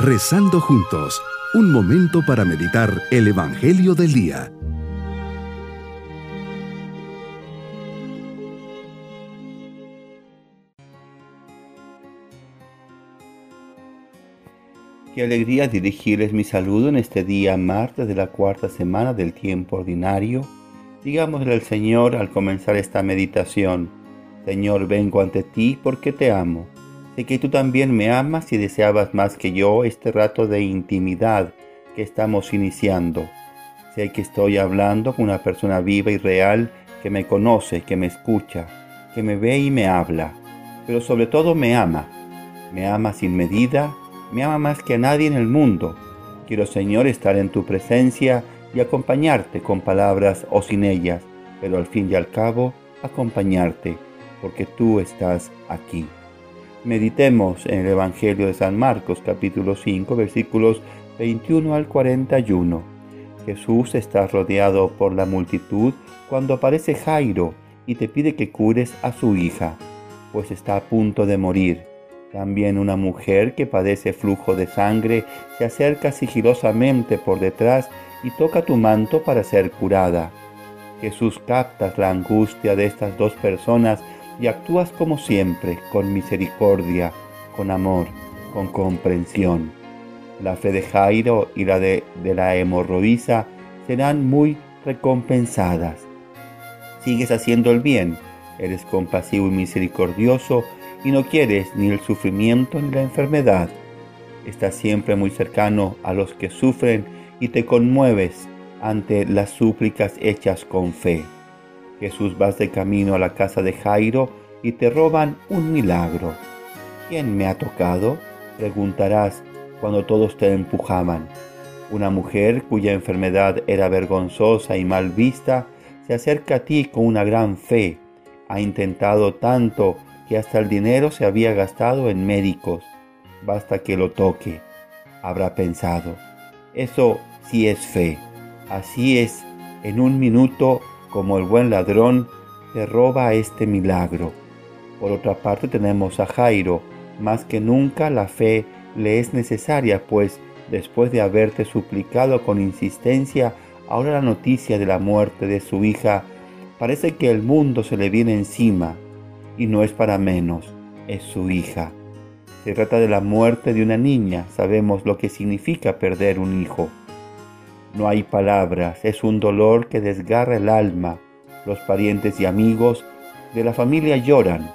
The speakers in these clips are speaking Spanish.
Rezando juntos, un momento para meditar el Evangelio del Día. Qué alegría dirigirles mi saludo en este día martes de la cuarta semana del tiempo ordinario. Digámosle al Señor al comenzar esta meditación, Señor, vengo ante ti porque te amo. Sé que tú también me amas y deseabas más que yo este rato de intimidad que estamos iniciando. Sé que estoy hablando con una persona viva y real que me conoce, que me escucha, que me ve y me habla, pero sobre todo me ama. Me ama sin medida, me ama más que a nadie en el mundo. Quiero, Señor, estar en tu presencia y acompañarte con palabras o sin ellas, pero al fin y al cabo, acompañarte porque tú estás aquí. Meditemos en el Evangelio de San Marcos capítulo 5 versículos 21 al 41. Jesús está rodeado por la multitud cuando aparece Jairo y te pide que cures a su hija, pues está a punto de morir. También una mujer que padece flujo de sangre se acerca sigilosamente por detrás y toca tu manto para ser curada. Jesús captas la angustia de estas dos personas y actúas como siempre, con misericordia, con amor, con comprensión. La fe de Jairo y la de, la hemorroísa serán muy recompensadas. Sigues haciendo el bien, eres compasivo y misericordioso y no quieres ni el sufrimiento ni la enfermedad. Estás siempre muy cercano a los que sufren y te conmueves ante las súplicas hechas con fe. Jesús vas de camino a la casa de Jairo y te roban un milagro. ¿Quién me ha tocado? preguntarás cuando todos te empujaban. Una mujer cuya enfermedad era vergonzosa y mal vista se acerca a ti con una gran fe. Ha intentado tanto que hasta el dinero se había gastado en médicos. Basta que lo toque. Habrá pensado. Eso sí es fe. Así es, en un minuto como el buen ladrón, te roba este milagro. Por otra parte tenemos a Jairo, más que nunca la fe le es necesaria, pues después de haberte suplicado con insistencia, ahora la noticia de la muerte de su hija, parece que el mundo se le viene encima, y no es para menos, es su hija. Se trata de la muerte de una niña, sabemos lo que significa perder un hijo. No hay palabras, es un dolor que desgarra el alma. Los parientes y amigos de la familia lloran.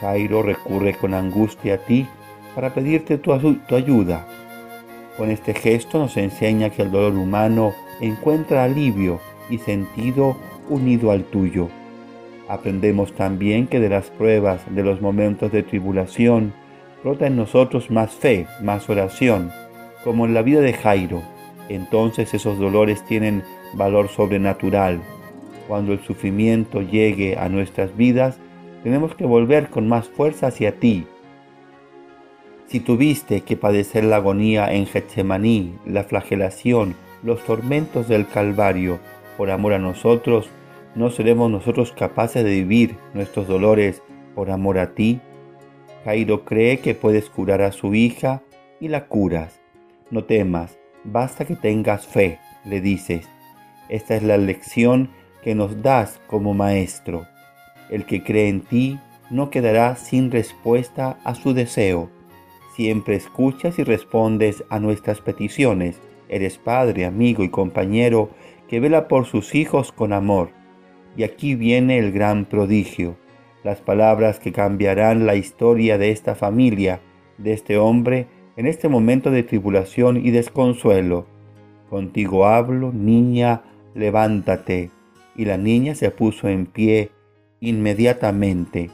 Jairo recurre con angustia a ti para pedirte tu, ayuda. Con este gesto nos enseña que el dolor humano encuentra alivio y sentido unido al tuyo. Aprendemos también que de las pruebas, de los momentos de tribulación, brota en nosotros más fe, más oración, como en la vida de Jairo entonces esos dolores tienen valor sobrenatural. Cuando el sufrimiento llegue a nuestras vidas, tenemos que volver con más fuerza hacia ti. Si tuviste que padecer la agonía en Getsemaní, la flagelación, los tormentos del Calvario, por amor a nosotros, ¿no seremos nosotros capaces de vivir nuestros dolores por amor a ti? Jairo cree que puedes curar a su hija y la curas. No temas, Basta que tengas fe, le dices. Esta es la lección que nos das como maestro. El que cree en ti no quedará sin respuesta a su deseo. Siempre escuchas y respondes a nuestras peticiones. Eres padre, amigo y compañero que vela por sus hijos con amor. Y aquí viene el gran prodigio, las palabras que cambiarán la historia de esta familia, de este hombre en este momento de tribulación y desconsuelo. Contigo hablo, niña, levántate. Y la niña se puso en pie inmediatamente.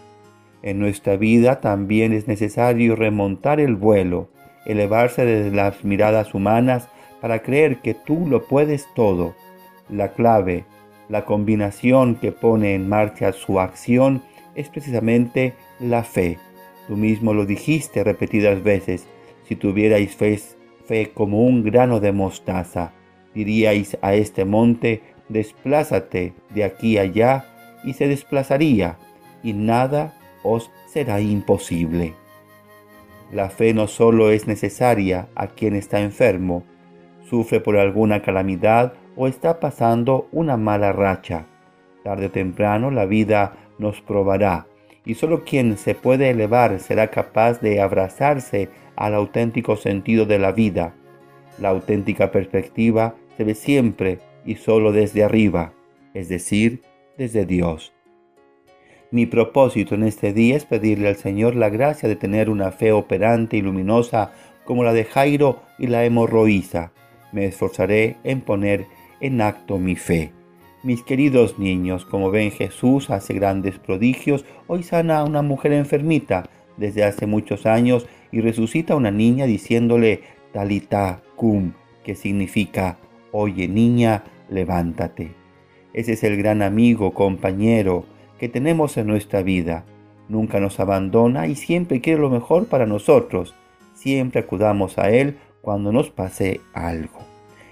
En nuestra vida también es necesario remontar el vuelo, elevarse desde las miradas humanas para creer que tú lo puedes todo. La clave, la combinación que pone en marcha su acción es precisamente la fe. Tú mismo lo dijiste repetidas veces. Si tuvierais fe, fe como un grano de mostaza, diríais a este monte, desplázate de aquí allá, y se desplazaría, y nada os será imposible. La fe no solo es necesaria a quien está enfermo, sufre por alguna calamidad o está pasando una mala racha. Tarde o temprano la vida nos probará y solo quien se puede elevar será capaz de abrazarse al auténtico sentido de la vida. La auténtica perspectiva se ve siempre y solo desde arriba, es decir, desde Dios. Mi propósito en este día es pedirle al Señor la gracia de tener una fe operante y luminosa como la de Jairo y la hemorroísa. Me esforzaré en poner en acto mi fe. Mis queridos niños, como ven Jesús hace grandes prodigios, hoy sana a una mujer enfermita desde hace muchos años y resucita a una niña diciéndole talita cum, que significa, oye niña, levántate. Ese es el gran amigo, compañero, que tenemos en nuestra vida. Nunca nos abandona y siempre quiere lo mejor para nosotros. Siempre acudamos a Él cuando nos pase algo.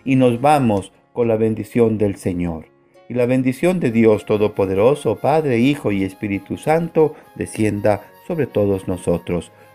Y nos vamos con la bendición del Señor. Y la bendición de Dios Todopoderoso, Padre, Hijo y Espíritu Santo, descienda sobre todos nosotros.